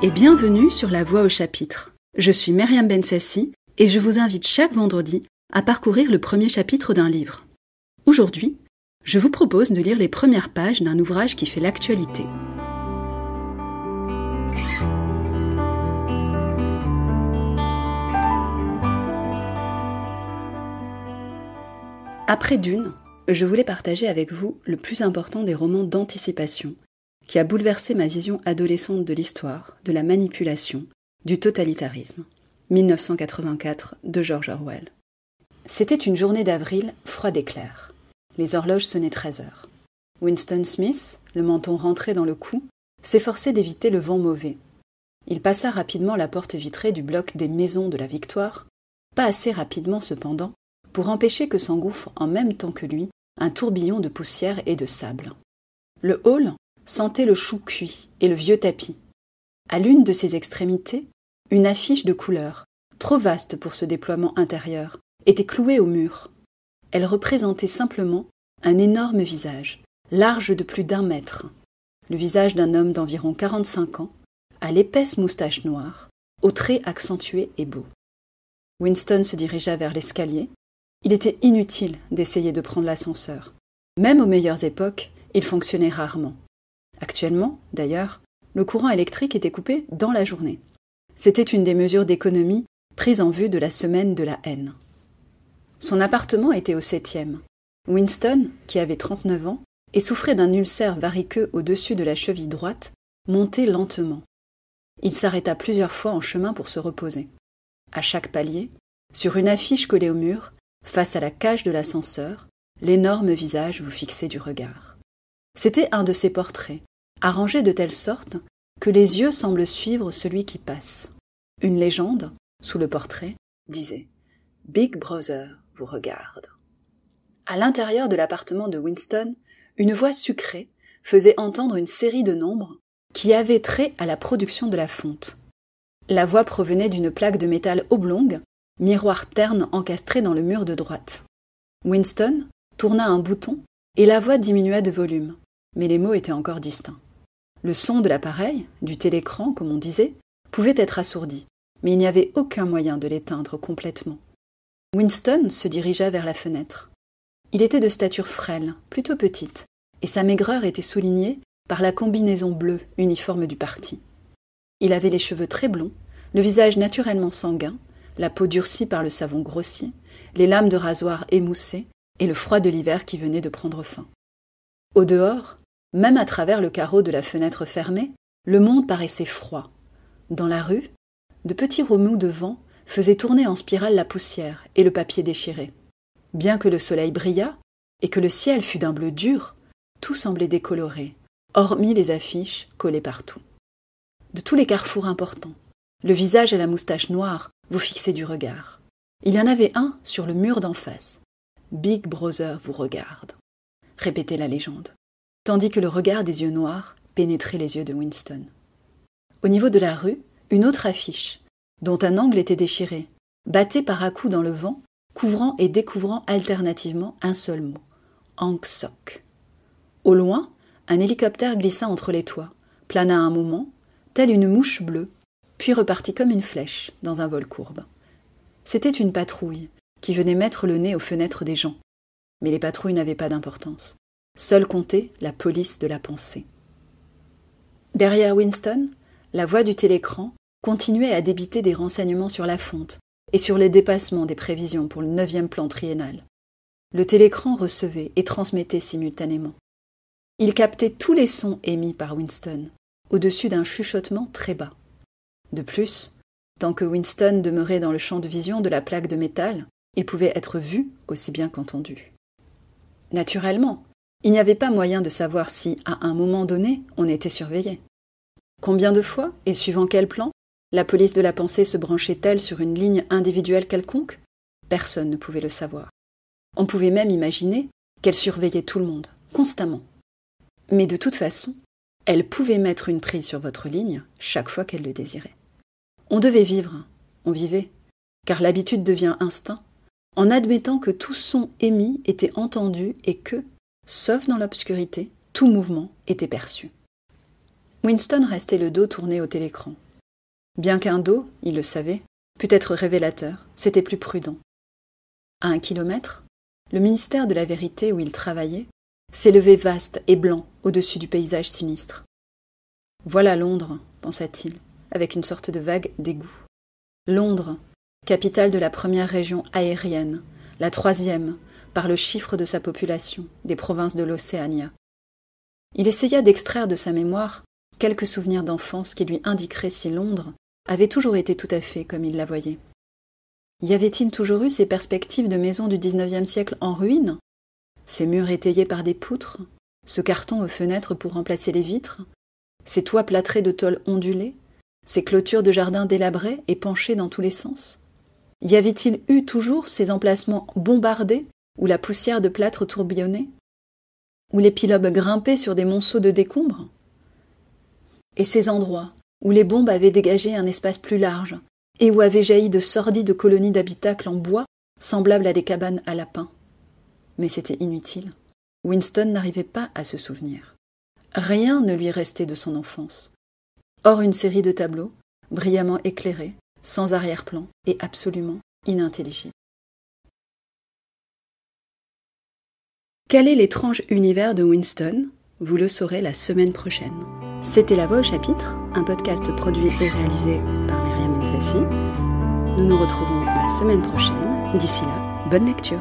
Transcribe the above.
et bienvenue sur La Voix au chapitre. Je suis Myriam Bensassi et je vous invite chaque vendredi à parcourir le premier chapitre d'un livre. Aujourd'hui, je vous propose de lire les premières pages d'un ouvrage qui fait l'actualité. Après Dune, je voulais partager avec vous le plus important des romans d'anticipation qui a bouleversé ma vision adolescente de l'histoire, de la manipulation, du totalitarisme. 1984 de George Orwell. C'était une journée d'avril froide et claire. Les horloges sonnaient 13 heures. Winston Smith, le menton rentré dans le cou, s'efforçait d'éviter le vent mauvais. Il passa rapidement la porte vitrée du bloc des maisons de la Victoire, pas assez rapidement cependant pour empêcher que s'engouffre en même temps que lui un tourbillon de poussière et de sable. Le hall sentait le chou cuit et le vieux tapis. À l'une de ses extrémités, une affiche de couleur, trop vaste pour ce déploiement intérieur, était clouée au mur. Elle représentait simplement un énorme visage, large de plus d'un mètre, le visage d'un homme d'environ quarante-cinq ans, à l'épaisse moustache noire, aux traits accentués et beaux. Winston se dirigea vers l'escalier. Il était inutile d'essayer de prendre l'ascenseur. Même aux meilleures époques, il fonctionnait rarement. Actuellement, d'ailleurs, le courant électrique était coupé dans la journée. C'était une des mesures d'économie prises en vue de la semaine de la haine. Son appartement était au septième. Winston, qui avait trente-neuf ans et souffrait d'un ulcère variqueux au-dessus de la cheville droite, montait lentement. Il s'arrêta plusieurs fois en chemin pour se reposer. À chaque palier, sur une affiche collée au mur, face à la cage de l'ascenseur, l'énorme visage vous fixait du regard. C'était un de ses portraits, arrangé de telle sorte que les yeux semblent suivre celui qui passe. Une légende, sous le portrait, disait Big Brother vous regarde. À l'intérieur de l'appartement de Winston, une voix sucrée faisait entendre une série de nombres qui avaient trait à la production de la fonte. La voix provenait d'une plaque de métal oblongue, miroir terne encastré dans le mur de droite. Winston tourna un bouton et la voix diminua de volume, mais les mots étaient encore distincts. Le son de l'appareil, du télécran comme on disait, pouvait être assourdi, mais il n'y avait aucun moyen de l'éteindre complètement. Winston se dirigea vers la fenêtre. Il était de stature frêle, plutôt petite, et sa maigreur était soulignée par la combinaison bleue uniforme du parti. Il avait les cheveux très blonds, le visage naturellement sanguin, la peau durcie par le savon grossier, les lames de rasoir émoussées et le froid de l'hiver qui venait de prendre fin. Au dehors, même à travers le carreau de la fenêtre fermée, le monde paraissait froid. Dans la rue, de petits remous de vent faisaient tourner en spirale la poussière et le papier déchiré. Bien que le soleil brillât et que le ciel fût d'un bleu dur, tout semblait décoloré, hormis les affiches collées partout. De tous les carrefours importants, le visage et la moustache noire vous fixaient du regard. Il y en avait un sur le mur d'en face. Big Brother vous regarde, répétait la légende tandis que le regard des yeux noirs pénétrait les yeux de Winston. Au niveau de la rue, une autre affiche, dont un angle était déchiré, battait par à coups dans le vent, couvrant et découvrant alternativement un seul mot Hank Sok. Au loin, un hélicoptère glissa entre les toits, plana un moment, telle une mouche bleue, puis repartit comme une flèche dans un vol courbe. C'était une patrouille qui venait mettre le nez aux fenêtres des gens. Mais les patrouilles n'avaient pas d'importance. Seule comptait la police de la pensée. Derrière Winston, la voix du télécran continuait à débiter des renseignements sur la fonte et sur les dépassements des prévisions pour le neuvième plan triennal. Le télécran recevait et transmettait simultanément. Il captait tous les sons émis par Winston, au-dessus d'un chuchotement très bas. De plus, tant que Winston demeurait dans le champ de vision de la plaque de métal, il pouvait être vu aussi bien qu'entendu. Naturellement, il n'y avait pas moyen de savoir si, à un moment donné, on était surveillé. Combien de fois, et suivant quel plan, la police de la pensée se branchait-elle sur une ligne individuelle quelconque? Personne ne pouvait le savoir. On pouvait même imaginer qu'elle surveillait tout le monde, constamment. Mais de toute façon, elle pouvait mettre une prise sur votre ligne chaque fois qu'elle le désirait. On devait vivre, on vivait, car l'habitude devient instinct, en admettant que tout son émis était entendu et que, Sauf dans l'obscurité, tout mouvement était perçu. Winston restait le dos tourné au télécran, Bien qu'un dos, il le savait, pût être révélateur, c'était plus prudent. À un kilomètre, le ministère de la vérité où il travaillait s'élevait vaste et blanc au-dessus du paysage sinistre. Voilà Londres, pensa-t-il, avec une sorte de vague dégoût. Londres, capitale de la première région aérienne, la troisième, par le chiffre de sa population, des provinces de l'Océania. Il essaya d'extraire de sa mémoire quelques souvenirs d'enfance qui lui indiqueraient si Londres avait toujours été tout à fait comme il la voyait. Y avait-il toujours eu ces perspectives de maisons du XIXe siècle en ruine? Ces murs étayés par des poutres? Ce carton aux fenêtres pour remplacer les vitres? Ces toits plâtrés de tôle ondulée Ces clôtures de jardins délabrées et penchées dans tous les sens? Y avait-il eu toujours ces emplacements bombardés où la poussière de plâtre tourbillonnait Où les pilobes grimpaient sur des monceaux de décombres et ces endroits où les bombes avaient dégagé un espace plus large, et où avaient jailli de sordides colonies d'habitacles en bois semblables à des cabanes à lapins. Mais c'était inutile. Winston n'arrivait pas à se souvenir. Rien ne lui restait de son enfance. Hors une série de tableaux, brillamment éclairés, sans arrière-plan et absolument inintelligibles. Quel est l'étrange univers de Winston? Vous le saurez la semaine prochaine. C'était La Voix au chapitre, un podcast produit et réalisé par Myriam Ensassi. Nous nous retrouvons la semaine prochaine. D'ici là, bonne lecture.